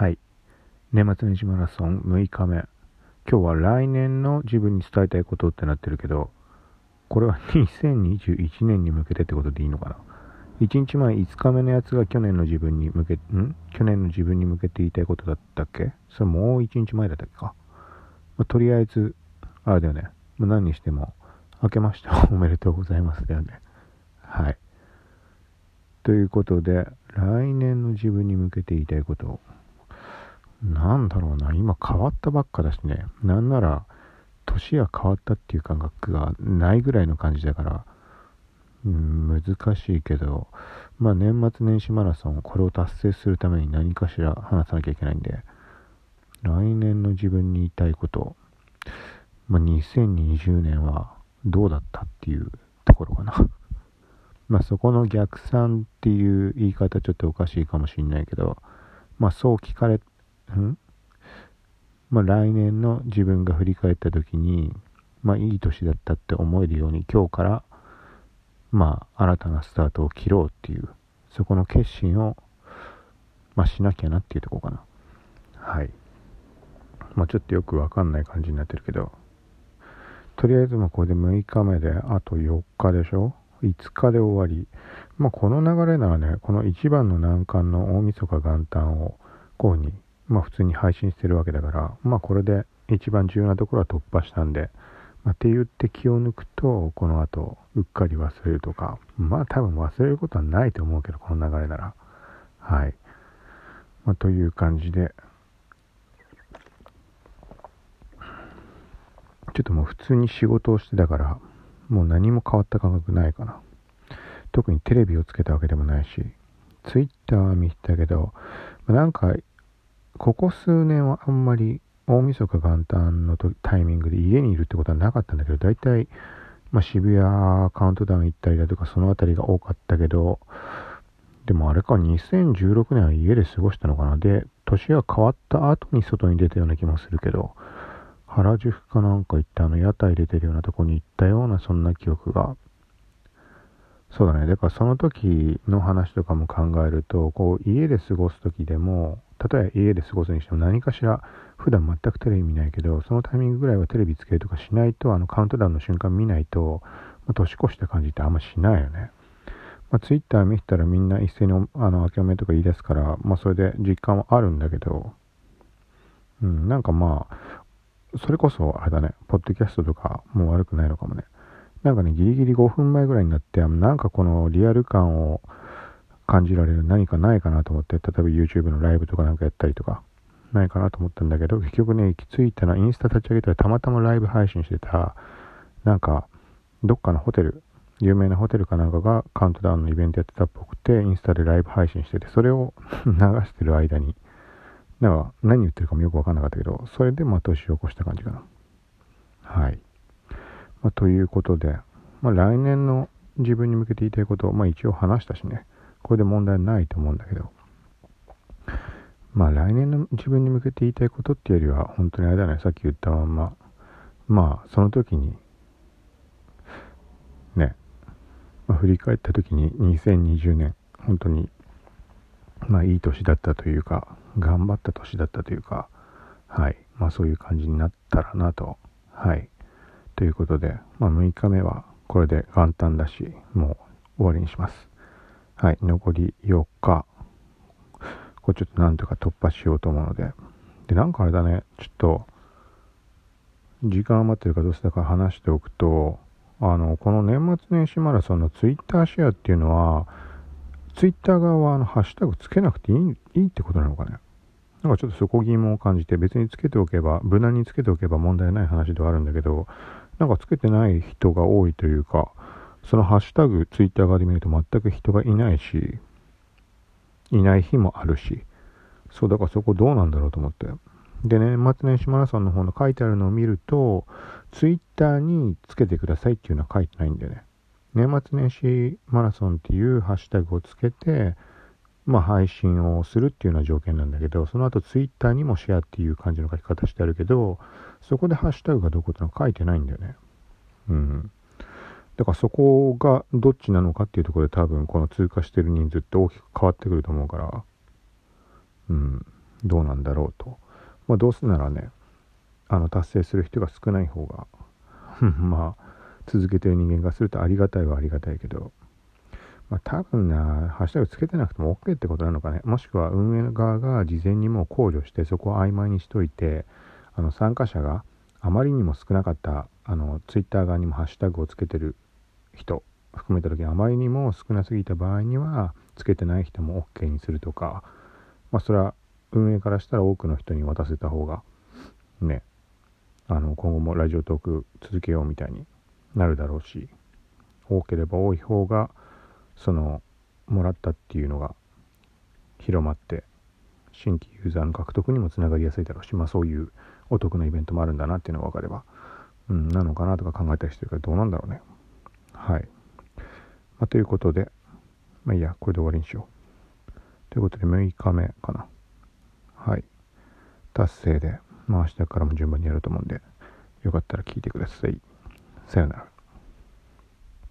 はい。年末年始マラソン6日目。今日は来年の自分に伝えたいことってなってるけど、これは2021年に向けてってことでいいのかな ?1 日前5日目のやつが去年の自分に向け、ん？去年の自分に向けて言いたいことだったっけ？それもう1日前だったっけか。まあ、とりあえず、あれだよね。まあ、何にしても、明けまして おめでとうございますだよね。はい。ということで、来年の自分に向けて言いたいことをなんだろうな、今変わったばっかだしね、なんなら、年が変わったっていう感覚がないぐらいの感じだから、うん、難しいけど、まあ年末年始マラソン、これを達成するために何かしら話さなきゃいけないんで、来年の自分に言いたいこと、まあ2020年はどうだったっていうところかな。まあそこの逆算っていう言い方ちょっとおかしいかもしんないけど、まあそう聞かれん？まあ、来年の自分が振り返った時に、まあ、いい年だったって思えるように今日から、まあ、新たなスタートを切ろうっていう、そこの決心を、まあ、しなきゃなっていうとこかな。はい。まあ、ちょっとよくわかんない感じになってるけど、とりあえずもこれで6日目で、あと4日でしょ ?5 日で終わり。まあ、この流れならね、この一番の難関の大晦日元旦を、こうにまあ普通に配信してるわけだから、まあこれで一番重要なところは突破したんで、まあ、って言って気を抜くと、この後、うっかり忘れるとか、まあ多分忘れることはないと思うけど、この流れなら。はい。まあという感じで、ちょっともう普通に仕事をしてたから、もう何も変わった感覚ないかな。特にテレビをつけたわけでもないし、ツイッターは見てたけど、なんかここ数年はあんまり大晦日元旦のタイミングで家にいるってことはなかったんだけど、大体、まあ、渋谷カウントダウン行ったりだとかその辺りが多かったけど、でもあれか、2016年は家で過ごしたのかな。で、年が変わった後に外に出たような気もするけど、原宿かなんか行ってあの屋台出てるようなとこに行ったようなそんな記憶が。そうだね。だからその時の話とかも考えると、こう家で過ごす時でも、例え家で過ごすにしても何かしら普段全くテレビ見ないけどそのタイミングぐらいはテレビつけるとかしないとあのカウントダウンの瞬間見ないと、まあ、年越した感じってあんましないよね。まあ、ツイッター見てたらみんな一斉にあの明けおめとか言い出すから、まあ、それで実感はあるんだけど、うん、なんかまあ、それこそあれだね、ポッドキャストとかもう悪くないのかもね。なんかね、ギリギリ5分前ぐらいになって、なんかこのリアル感を感じられる何かないかなと思って、例えば YouTube のライブとかなんかやったりとか、ないかなと思ったんだけど、結局ね、行き着いたらインスタ立ち上げたらたまたまライブ配信してた、なんか、どっかのホテル、有名なホテルかなんかがカウントダウンのイベントやってたっぽくて、インスタでライブ配信してて、それを 流してる間に、なんか何言ってるかもよくわかんなかったけど、それでまあ年を起こした感じかな。はい。まあ、ということで、まあ、来年の自分に向けて言いたいことを、まあ、一応話したしね。これで問題ないと思うんだけど。まあ来年の自分に向けて言いたいことっていうよりは、本当にあれだね、さっき言ったまんま、まあその時に、ね、まあ、振り返った時に2020年、本当に、まあいい年だったというか、頑張った年だったというか、はい、まあそういう感じになったらなと、はい。ということで、まあ6日目はこれで元旦だし、もう終わりにします。はい、残り4日。これちょっとなんとか突破しようと思うので。で、なんかあれだね、ちょっと、時間余ってるかどうせだから話しておくと、あの、この年末年始マラソンのツイッターシェアっていうのは、ツイッター側はあの、ハッシュタグつけなくていい、いいってことなのかね。なんかちょっとそこ疑問を感じて、別につけておけば、無難につけておけば問題ない話ではあるんだけど、なんかつけてない人が多いというか、そのハッシュタグ、ツイッター側で見ると全く人がいないし、いない日もあるし、そう、だからそこどうなんだろうと思って。で、年末年始マラソンの方の書いてあるのを見ると、ツイッターにつけてくださいっていうのは書いてないんだよね。年末年始マラソンっていうハッシュタグをつけて、まあ配信をするっていうような条件なんだけど、その後ツイッターにもシェアっていう感じの書き方してあるけど、そこでハッシュタグがどこっての書いてないんだよね。うん。だからそこがどっちなのかっていうところで多分この通過してる人数って大きく変わってくると思うから、うん。どうなんだろうと。まあ、どうせならね、あの、達成する人が少ない方が、まあ、続けてる人間がするとありがたいはありがたいけど、まあ、多分な、ハッシュタグつけてなくても OK ってことなのかね。もしくは運営側が事前にもう考慮して、そこを曖昧にしといて、あの、参加者があまりにも少なかった、あの、ツイッター側にもハッシュタグをつけてる人含めた時にあまりにも少なすぎた場合には、つけてない人も OK にするとか、まあ、それは運営からしたら多くの人に渡せた方が、ね、あの、今後もラジオトーク続けようみたいになるだろうし、多ければ多い方が、そのもらったっていうのが広まって新規ユーザーの獲得にもつながりやすいだろうし、まあ、そういうお得なイベントもあるんだなっていうのが分かれば、うん、なのかなとか考えたりしてるからどうなんだろうね。はい。まあ、ということで、まあいいや、これで終わりにしよう。ということで6日目かな。はい。達成で、まあ明日からも順番にやると思うんで、よかったら聞いてください。さよなら。